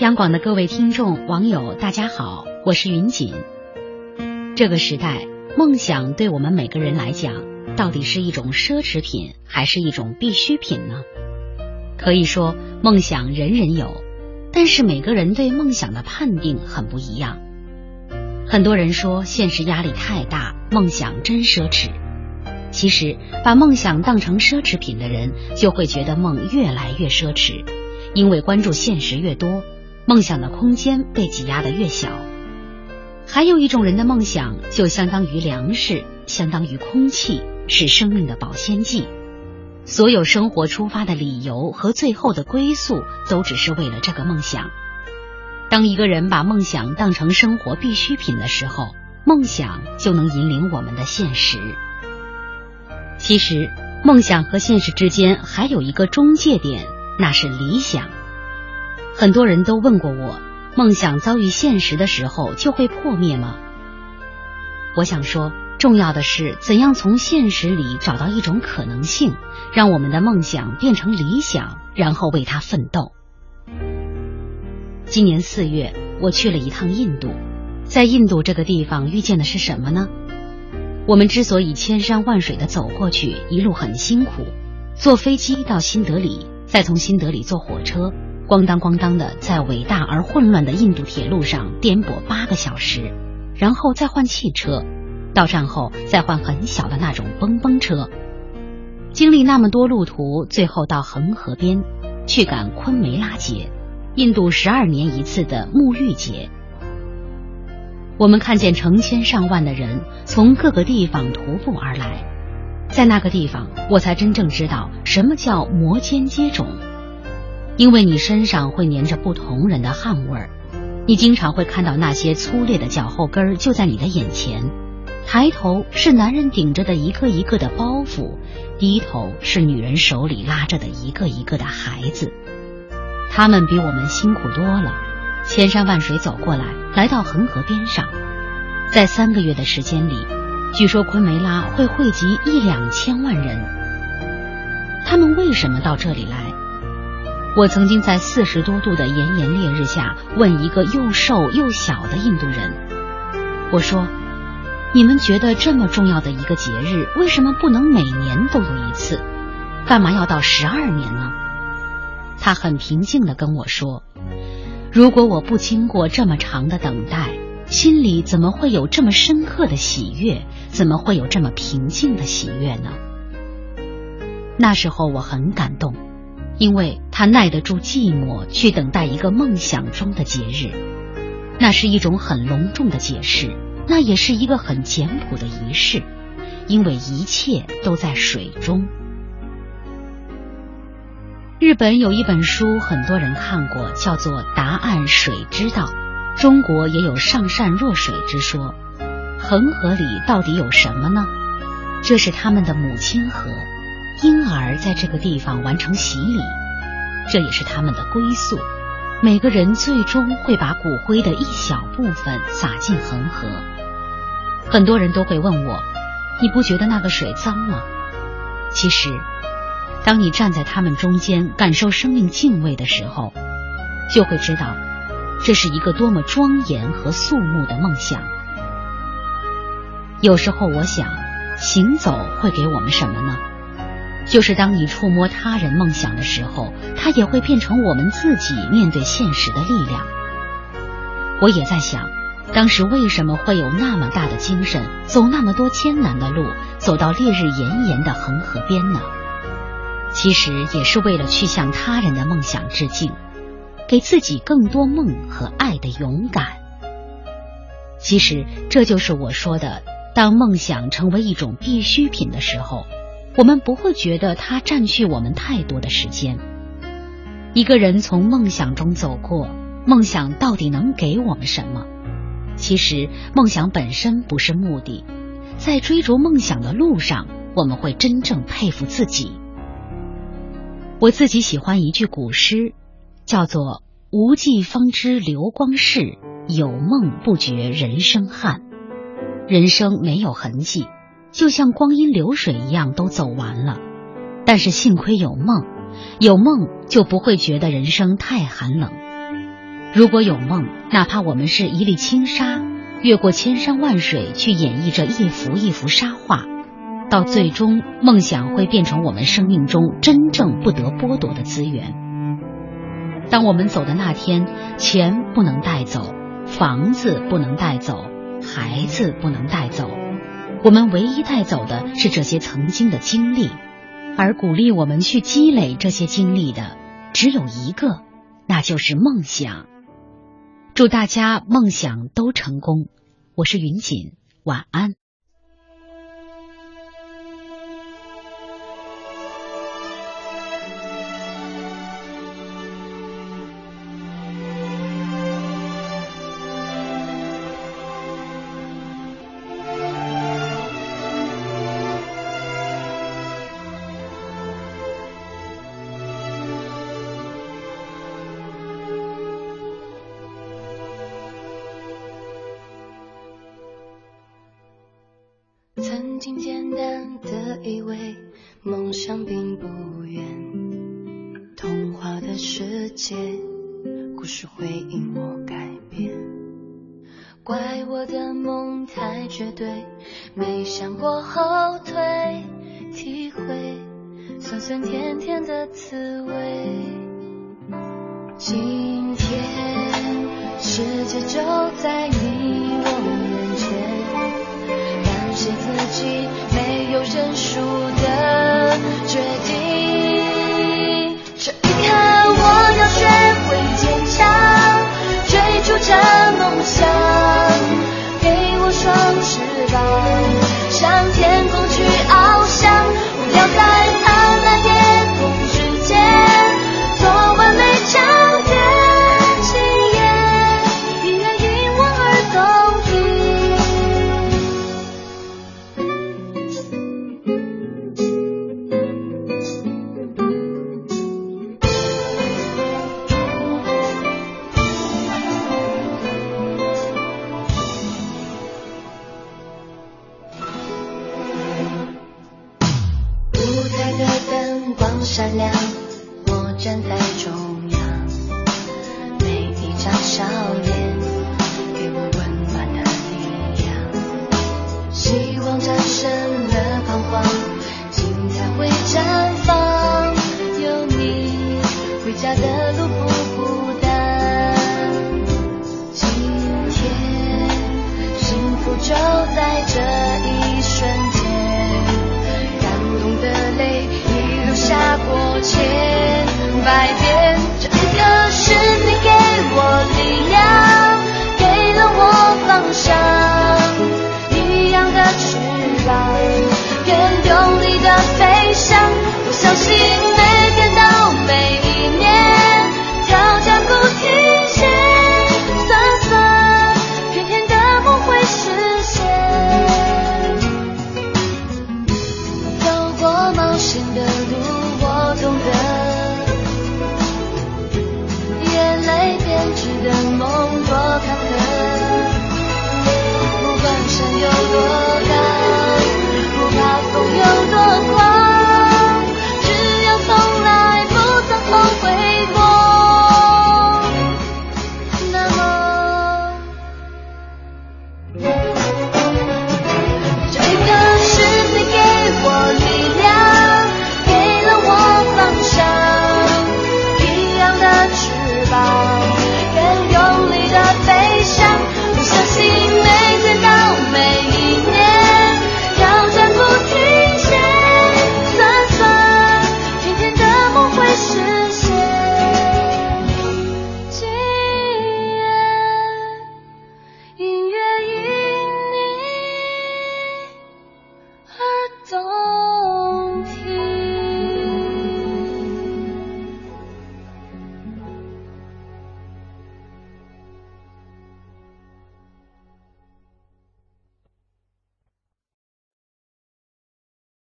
央广的各位听众、网友，大家好，我是云锦。这个时代，梦想对我们每个人来讲，到底是一种奢侈品，还是一种必需品呢？可以说，梦想人人有，但是每个人对梦想的判定很不一样。很多人说，现实压力太大，梦想真奢侈。其实，把梦想当成奢侈品的人，就会觉得梦越来越奢侈，因为关注现实越多。梦想的空间被挤压的越小，还有一种人的梦想就相当于粮食，相当于空气，是生命的保鲜剂。所有生活出发的理由和最后的归宿，都只是为了这个梦想。当一个人把梦想当成生活必需品的时候，梦想就能引领我们的现实。其实，梦想和现实之间还有一个中介点，那是理想。很多人都问过我，梦想遭遇现实的时候就会破灭吗？我想说，重要的是怎样从现实里找到一种可能性，让我们的梦想变成理想，然后为它奋斗。今年四月，我去了一趟印度，在印度这个地方遇见的是什么呢？我们之所以千山万水的走过去，一路很辛苦，坐飞机到新德里，再从新德里坐火车。咣当咣当的，在伟大而混乱的印度铁路上颠簸八个小时，然后再换汽车，到站后再换很小的那种蹦蹦车，经历那么多路途，最后到恒河边去赶昆梅拉节，印度十二年一次的沐浴节。我们看见成千上万的人从各个地方徒步而来，在那个地方，我才真正知道什么叫摩肩接踵。因为你身上会粘着不同人的汗味儿，你经常会看到那些粗劣的脚后跟儿就在你的眼前。抬头是男人顶着的一个一个的包袱，低头是女人手里拉着的一个一个的孩子。他们比我们辛苦多了，千山万水走过来，来到恒河边上，在三个月的时间里，据说昆梅拉会汇集一两千万人。他们为什么到这里来？我曾经在四十多度的炎炎烈日下问一个又瘦又小的印度人：“我说，你们觉得这么重要的一个节日，为什么不能每年都有一次？干嘛要到十二年呢？”他很平静地跟我说：“如果我不经过这么长的等待，心里怎么会有这么深刻的喜悦？怎么会有这么平静的喜悦呢？”那时候我很感动。因为他耐得住寂寞，去等待一个梦想中的节日，那是一种很隆重的解释，那也是一个很简朴的仪式，因为一切都在水中。日本有一本书，很多人看过，叫做《答案水之道》，中国也有上善若水之说。恒河里到底有什么呢？这是他们的母亲河。婴儿在这个地方完成洗礼，这也是他们的归宿。每个人最终会把骨灰的一小部分撒进恒河。很多人都会问我：“你不觉得那个水脏吗？”其实，当你站在他们中间，感受生命敬畏的时候，就会知道，这是一个多么庄严和肃穆的梦想。有时候我想，行走会给我们什么呢？就是当你触摸他人梦想的时候，它也会变成我们自己面对现实的力量。我也在想，当时为什么会有那么大的精神，走那么多艰难的路，走到烈日炎炎的恒河边呢？其实也是为了去向他人的梦想致敬，给自己更多梦和爱的勇敢。其实这就是我说的，当梦想成为一种必需品的时候。我们不会觉得它占据我们太多的时间。一个人从梦想中走过，梦想到底能给我们什么？其实，梦想本身不是目的，在追逐梦想的路上，我们会真正佩服自己。我自己喜欢一句古诗，叫做“无计方知流光逝，有梦不觉人生憾”。人生没有痕迹。就像光阴流水一样都走完了，但是幸亏有梦，有梦就不会觉得人生太寒冷。如果有梦，哪怕我们是一粒轻沙，越过千山万水去演绎着一幅一幅沙画，到最终，梦想会变成我们生命中真正不得剥夺的资源。当我们走的那天，钱不能带走，房子不能带走，孩子不能带走，我们唯一带走的是这些曾经的经历，而鼓励我们去积累这些经历的只有一个，那就是梦想。祝大家梦想都成功！我是云锦，晚安。曾经简单的以为梦想并不远童话的世界故事会因我改变怪我的梦太绝对没想过后退体会酸酸甜甜的滋味今天世界就在你心。这一瞬间，感动的泪已流下过千百遍。这一刻是你给我力量，给了我方向，一样的翅膀，愿用力的飞翔，我相信。